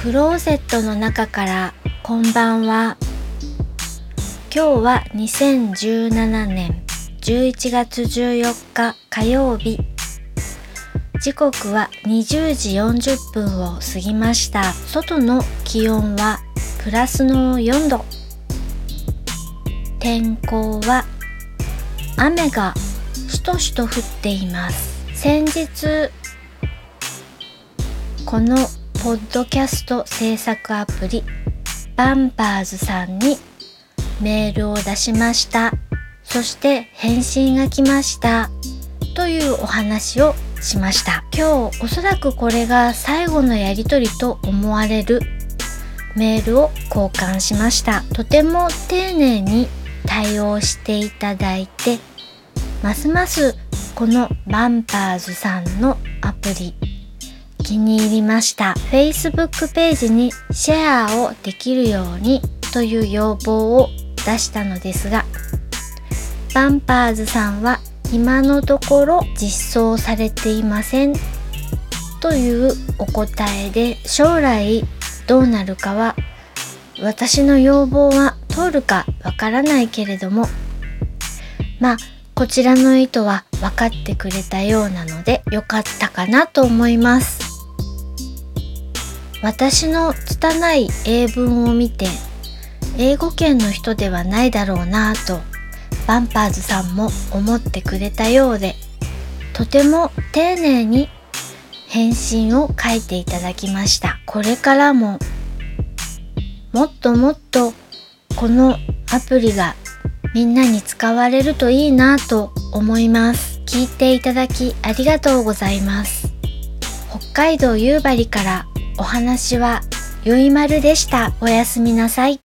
クローゼットの中からこんばんは。今日は2017年11月14日火曜日。時刻は20時40分を過ぎました。外の気温はプラスの4度。天候は雨がしとしと降っています。先日このポッドキャスト制作アプリバンパーズさんにメールを出しました。そして返信が来ました。というお話をしました。今日おそらくこれが最後のやり取りと思われるメールを交換しました。とても丁寧に対応していただいてますますこのバンパーズさんのアプリ気に入りました。Facebook ページにシェアをできるようにという要望を出したのですがバンパーズさんは今のところ実装されていません。というお答えで将来どうなるかは私の要望は通るかわからないけれどもまあこちらの意図は分かってくれたようなので良かったかなと思います。私の拙い英文を見て英語圏の人ではないだろうなぁとバンパーズさんも思ってくれたようでとても丁寧に返信を書いていただきました。これからももっともっとこのアプリがみんなに使われるといいなと思います。聞いていただきありがとうございます。北海道夕張からお話はゆいまるでした。おやすみなさい。